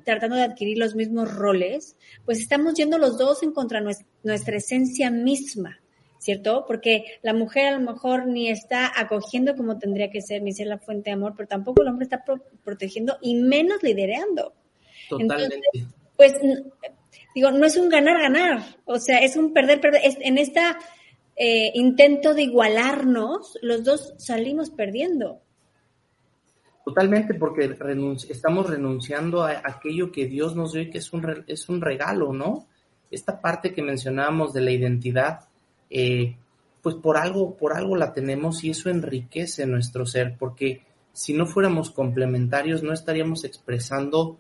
tratando de adquirir los mismos roles, pues estamos yendo los dos en contra nuestra esencia misma. ¿Cierto? Porque la mujer a lo mejor ni está acogiendo como tendría que ser, ni ser la fuente de amor, pero tampoco el hombre está protegiendo y menos liderando. Totalmente. pues, digo, no es un ganar-ganar, o sea, es un perder-perder. En este intento de igualarnos, los dos salimos perdiendo. Totalmente, porque estamos renunciando a aquello que Dios nos dio y que es un, es un regalo, ¿no? Esta parte que mencionábamos de la identidad, eh, pues por algo, por algo la tenemos y eso enriquece nuestro ser, porque si no fuéramos complementarios no estaríamos expresando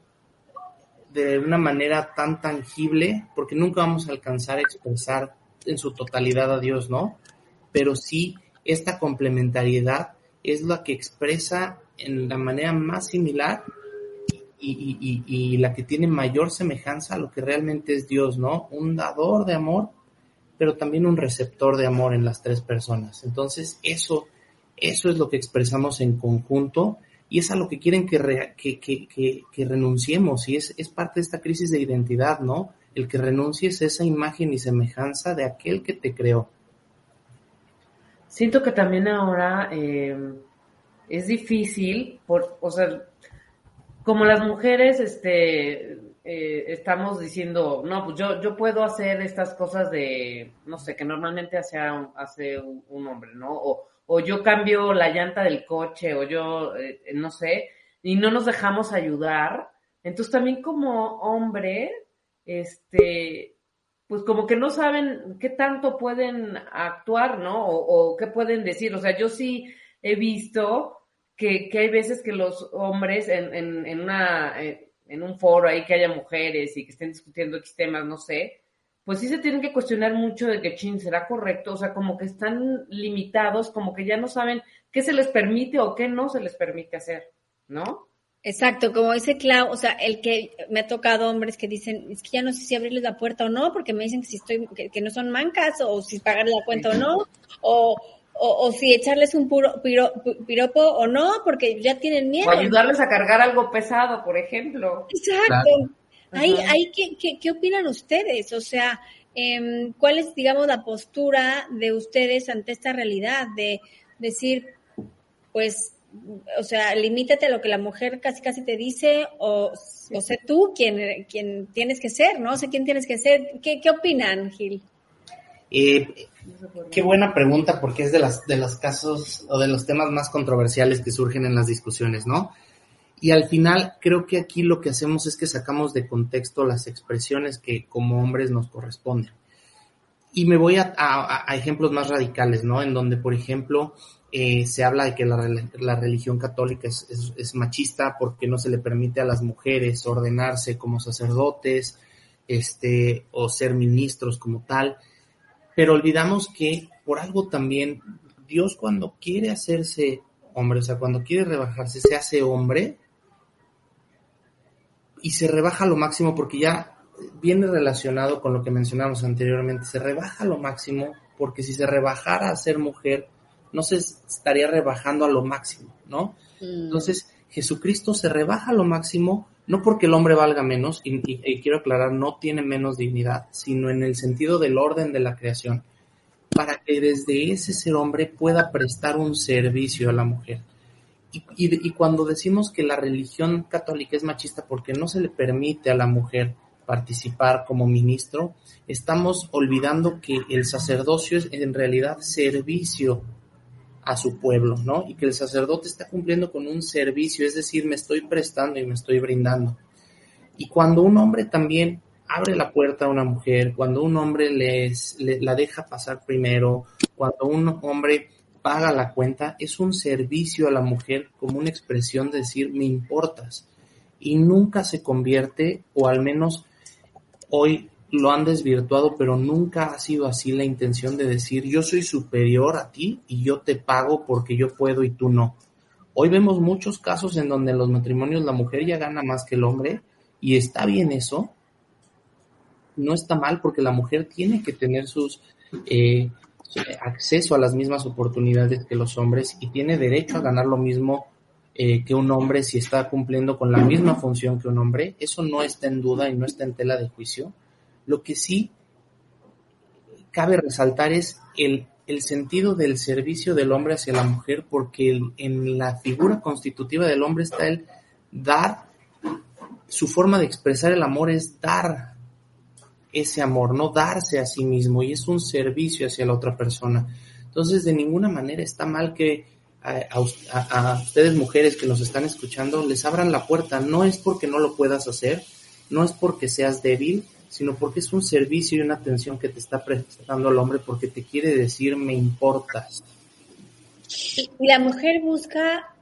de una manera tan tangible, porque nunca vamos a alcanzar a expresar en su totalidad a Dios, ¿no? Pero sí, esta complementariedad es la que expresa en la manera más similar y, la que tiene mayor semejanza a lo que realmente es Dios, ¿no? Un dador de amor, pero también un receptor de amor en las tres personas. Entonces, eso, eso es lo que expresamos en conjunto y es a lo que quieren que, que, renunciemos y es, es parte de esta crisis de identidad, ¿no? El que renuncies a esa imagen y semejanza de aquel que te creó. Siento que también ahora eh, es difícil, por, o sea, como las mujeres, este, eh, estamos diciendo, no, pues yo, yo puedo hacer estas cosas de, no sé, que normalmente hace, hace un, hombre, ¿no? O, o, yo cambio la llanta del coche, o yo, eh, no sé, y no nos dejamos ayudar. Entonces también como hombre, este, pues como que no saben qué tanto pueden actuar, ¿no? O, qué pueden decir. O sea, yo sí he visto que, hay veces que los hombres en, en, una, eh, en un foro ahí que haya mujeres y que estén discutiendo X temas, no sé, pues sí se tienen que cuestionar mucho de que, chin, ¿será correcto? O sea, como que están limitados, como que ya no saben qué se les permite o qué no se les permite hacer, ¿no? Exacto, como dice Clau, o sea, el que me ha tocado hombres que dicen, es que ya no sé si abrirles la puerta o no, porque me dicen que si estoy, que, no son mancas, o si pagar la cuenta o no, o, o, si echarles un puro, piropo o no, porque ya tienen miedo. O ayudarles a cargar algo pesado, por ejemplo. Exacto. Ahí, ¿qué, qué, opinan ustedes? O sea, eh, ¿cuál es, digamos, la postura de ustedes ante esta realidad de decir, pues, o sea, limítate a lo que la mujer casi casi te dice o, o sé tú quien, quien tienes que ser, ¿no? Sé quién tienes que ser. ¿Qué, qué opinan, Gil? Eh, qué buena pregunta porque es de las de los casos o de los temas más controversiales que surgen en las discusiones, ¿no? Y al final creo que aquí lo que hacemos es que sacamos de contexto las expresiones que como hombres nos corresponden. Y me voy a, ejemplos más radicales, ¿no? En donde, por ejemplo, eh, se habla de que la, la religión católica es, es, machista porque no se le permite a las mujeres ordenarse como sacerdotes, este, o ser ministros como tal pero olvidamos que por algo también Dios cuando quiere hacerse hombre, o sea, cuando quiere rebajarse, se hace hombre y se rebaja lo máximo porque ya viene relacionado con lo que mencionamos anteriormente, se rebaja lo máximo porque si se rebajara a ser mujer, no se estaría rebajando a lo máximo, ¿no? Mm. Entonces, Jesucristo se rebaja a lo máximo no porque el hombre valga menos, y, quiero aclarar, no tiene menos dignidad, sino en el sentido del orden de la creación, para que desde ese ser hombre pueda prestar un servicio a la mujer. Y, y, cuando decimos que la religión católica es machista porque no se le permite a la mujer participar como ministro, estamos olvidando que el sacerdocio es en realidad servicio a su pueblo, ¿no? Y que el sacerdote está cumpliendo con un servicio, es decir, me estoy prestando y me estoy brindando. Y cuando un hombre también abre la puerta a una mujer, cuando un hombre les, la deja pasar primero, cuando un hombre paga la cuenta, es un servicio a la mujer como una expresión de decir, me importas. Y nunca se convierte, o al menos hoy lo han desvirtuado, pero nunca ha sido así la intención de decir yo soy superior a ti y yo te pago porque yo puedo y tú no. Hoy vemos muchos casos en donde en los matrimonios la mujer ya gana más que el hombre y está bien eso. No está mal porque la mujer tiene que tener sus eh, acceso a las mismas oportunidades que los hombres y tiene derecho a ganar lo mismo eh, que un hombre si está cumpliendo con la misma función que un hombre. Eso no está en duda y no está en tela de juicio lo que sí cabe resaltar es el, sentido del servicio del hombre hacia la mujer, porque en la figura constitutiva del hombre está el dar, su forma de expresar el amor es dar ese amor, no darse a sí mismo, y es un servicio hacia la otra persona. Entonces, de ninguna manera está mal que a, ustedes mujeres que nos están escuchando, les abran la puerta. No es porque no lo puedas hacer, no es porque seas débil, sino porque es un servicio y una atención que te está prestando el hombre porque te quiere decir me importas. Y la mujer busca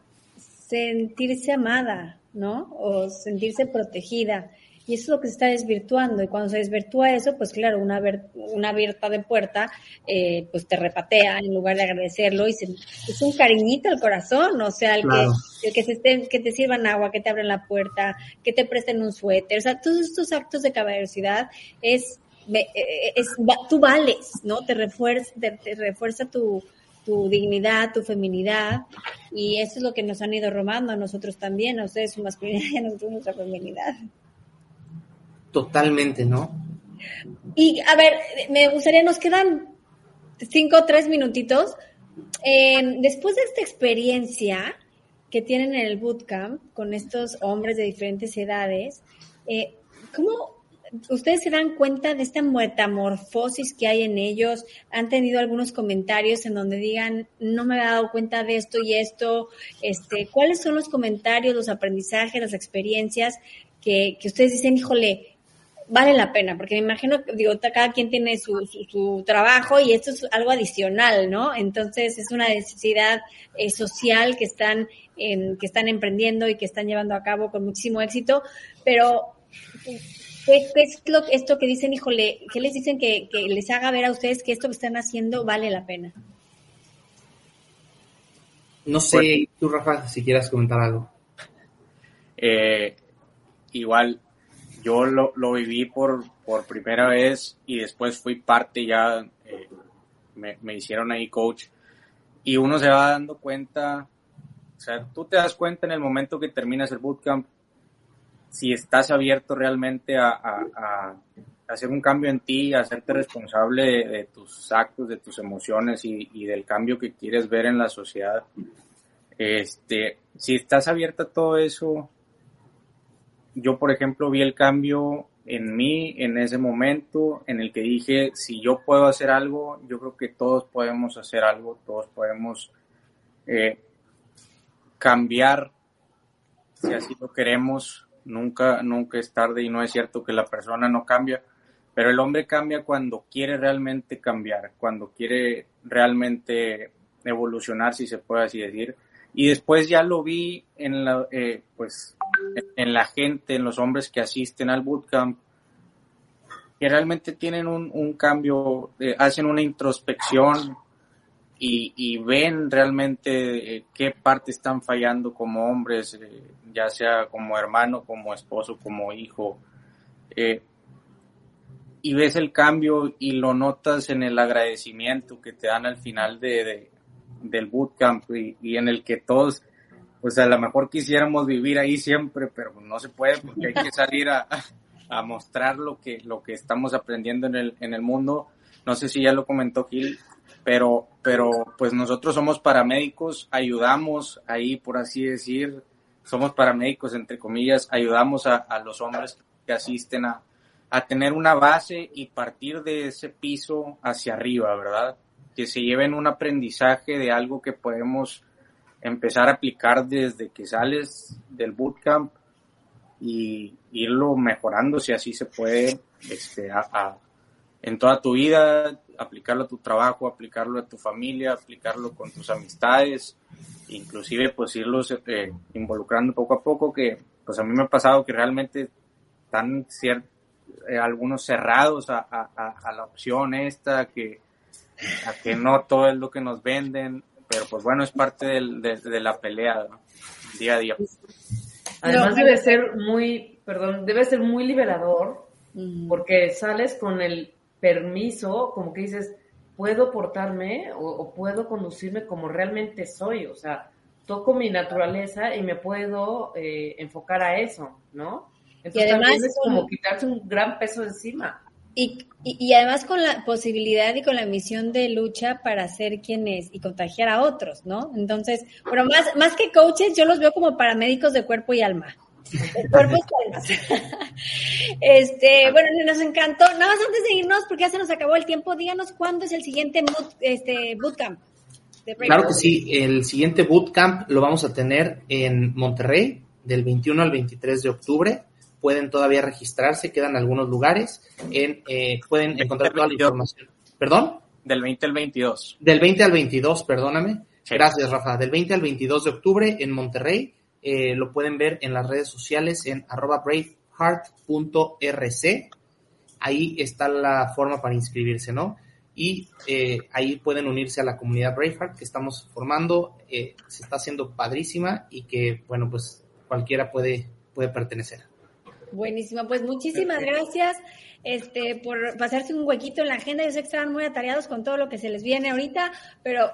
sentirse amada, ¿no? O sentirse protegida. Y eso es lo que se está desvirtuando. Y cuando se desvirtúa eso, pues claro, una, una abierta de puerta, eh, pues te repatea en lugar de agradecerlo y es un cariñito al corazón. O sea, el, que, el que, se estén, que te sirvan agua, que te abran la puerta, que te presten un suéter. O sea, todos estos actos de caballerosidad es, eh, es, tú vales, ¿no? Te refuerza, te, refuerza tu, tu dignidad, tu feminidad, y eso es lo que nos han ido robando a nosotros también, a ustedes su masculinidad y a nosotros nuestra feminidad totalmente, ¿no? Y a ver, me gustaría, nos quedan cinco o tres minutitos. Em, después de esta experiencia que tienen en el bootcamp con estos hombres de diferentes edades, eh, ¿cómo ustedes se dan cuenta de esta metamorfosis que hay en ellos? ¿Han tenido algunos comentarios en donde digan, no me he dado cuenta de esto y esto? Este, ¿Cuáles son los comentarios, los aprendizajes, las experiencias que, que ustedes dicen, híjole, vale la pena, porque me imagino, digo, cada quien tiene su, su, trabajo y esto es algo adicional, ¿no? Entonces es una necesidad eh, social que están, en, que están emprendiendo y que están llevando a cabo con muchísimo éxito, pero ¿qué, es lo, esto que dicen, híjole, qué les dicen que, que les haga ver a ustedes que esto que están haciendo vale la pena? No sé, tú Rafa, si quieras comentar algo. Eh, igual yo lo, lo viví por, por primera vez y después fui parte ya, eh, me, me, hicieron ahí coach y uno se va dando cuenta, o sea, tú te das cuenta en el momento que terminas el bootcamp si estás abierto realmente a, hacer un cambio en ti, a hacerte responsable de, tus actos, de tus emociones y, del cambio que quieres ver en la sociedad. Este, si estás abierto a todo eso, yo, por ejemplo, vi el cambio en mí en ese momento en el que dije, si yo puedo hacer algo, yo creo que todos podemos hacer algo, todos podemos eh, cambiar si así lo queremos. Nunca, nunca es tarde y no es cierto que la persona no cambia, pero el hombre cambia cuando quiere realmente cambiar, cuando quiere realmente evolucionar, si se puede así decir. Y después ya lo vi en la, eh, pues, en la gente, en los hombres que asisten al bootcamp, que realmente tienen un, cambio, eh, hacen una introspección y, ven realmente eh, qué parte están fallando como hombres, ya sea como hermano, como esposo, como hijo. y ves el cambio y lo notas en el agradecimiento que te dan al final de, del bootcamp y en el que todos pues a lo mejor quisiéramos vivir ahí siempre, pero no se puede porque hay que salir a, a mostrar lo que, lo que estamos aprendiendo en el, en el mundo. No sé si ya lo comentó Gil, pero, pero pues nosotros somos paramédicos, ayudamos ahí, por así decir, somos paramédicos, entre comillas, ayudamos a, a los hombres que asisten a, a tener una base y partir de ese piso hacia arriba, ¿verdad? Que se lleven un aprendizaje de algo que podemos empezar a aplicar desde que sales del bootcamp y irlo mejorando si así se puede este, a, en toda tu vida, aplicarlo a tu trabajo, aplicarlo a tu familia, aplicarlo con tus amistades, inclusive pues irlos eh, involucrando poco a poco, que pues a mí me ha pasado que realmente están eh, algunos cerrados a, a, a, la opción esta, que, a que no todo es lo que nos venden, pero pues bueno, es parte del, de, la pelea día a día. Además debe ser muy, perdón, debe ser muy liberador porque sales con el permiso, como que dices, puedo portarme o, puedo conducirme como realmente soy, o sea, toco mi naturaleza y me puedo eh, enfocar a eso, ¿no? Entonces también es como quitarse un gran peso encima. Y, y, además con la posibilidad y con la misión de lucha para ser quienes y contagiar a otros, ¿no? Entonces, bueno, más, más que coaches, yo los veo como paramédicos de cuerpo y alma. Cuerpos y almas. Este, bueno, nos encantó. Nada más antes de irnos, porque ya se nos acabó el tiempo, díganos cuándo es el siguiente este, bootcamp claro que sí, el siguiente bootcamp lo vamos a tener en Monterrey del 21 al 23 de octubre. Pueden todavía registrarse, quedan algunos lugares. En, eh, pueden encontrar toda la información. ¿Perdón? Del 20 al 22. Del 20 al 22, perdóname. Gracias, Rafa. Del 20 al 22 de octubre en Monterrey. Eh, lo pueden ver en las redes sociales en arroba braveheart.rc. Ahí está la forma para inscribirse, ¿no? Y eh, ahí pueden unirse a la comunidad Braveheart que estamos formando. Eh, se está haciendo padrísima y que, bueno, pues cualquiera puede, puede pertenecer. Buenísimo, pues muchísimas gracias este, por pasarse un huequito en la agenda. Yo sé que estaban muy atareados con todo lo que se les viene ahorita, pero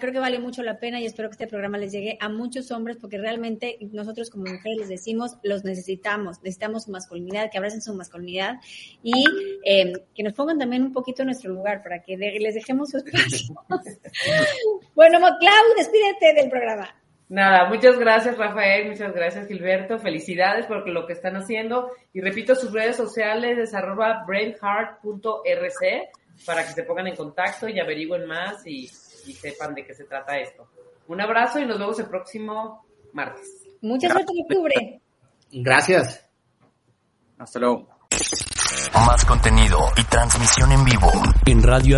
creo que vale mucho la pena y espero que este programa les llegue a muchos hombres porque realmente nosotros como mujeres les decimos, los necesitamos, necesitamos su masculinidad, que abracen su masculinidad y em, que nos pongan también un poquito en nuestro lugar para que les dejemos su espacio. bueno, Clau, despídete del programa. Nada, muchas gracias Rafael, muchas gracias Gilberto, felicidades por lo que están haciendo y repito sus redes sociales es arroba brainheart.rc para que se pongan en contacto y averigüen más y, sepan de qué se trata esto. Un abrazo y nos vemos el próximo martes. Mucha suerte en octubre. Gracias. Hasta luego. Más contenido y transmisión en vivo en Radio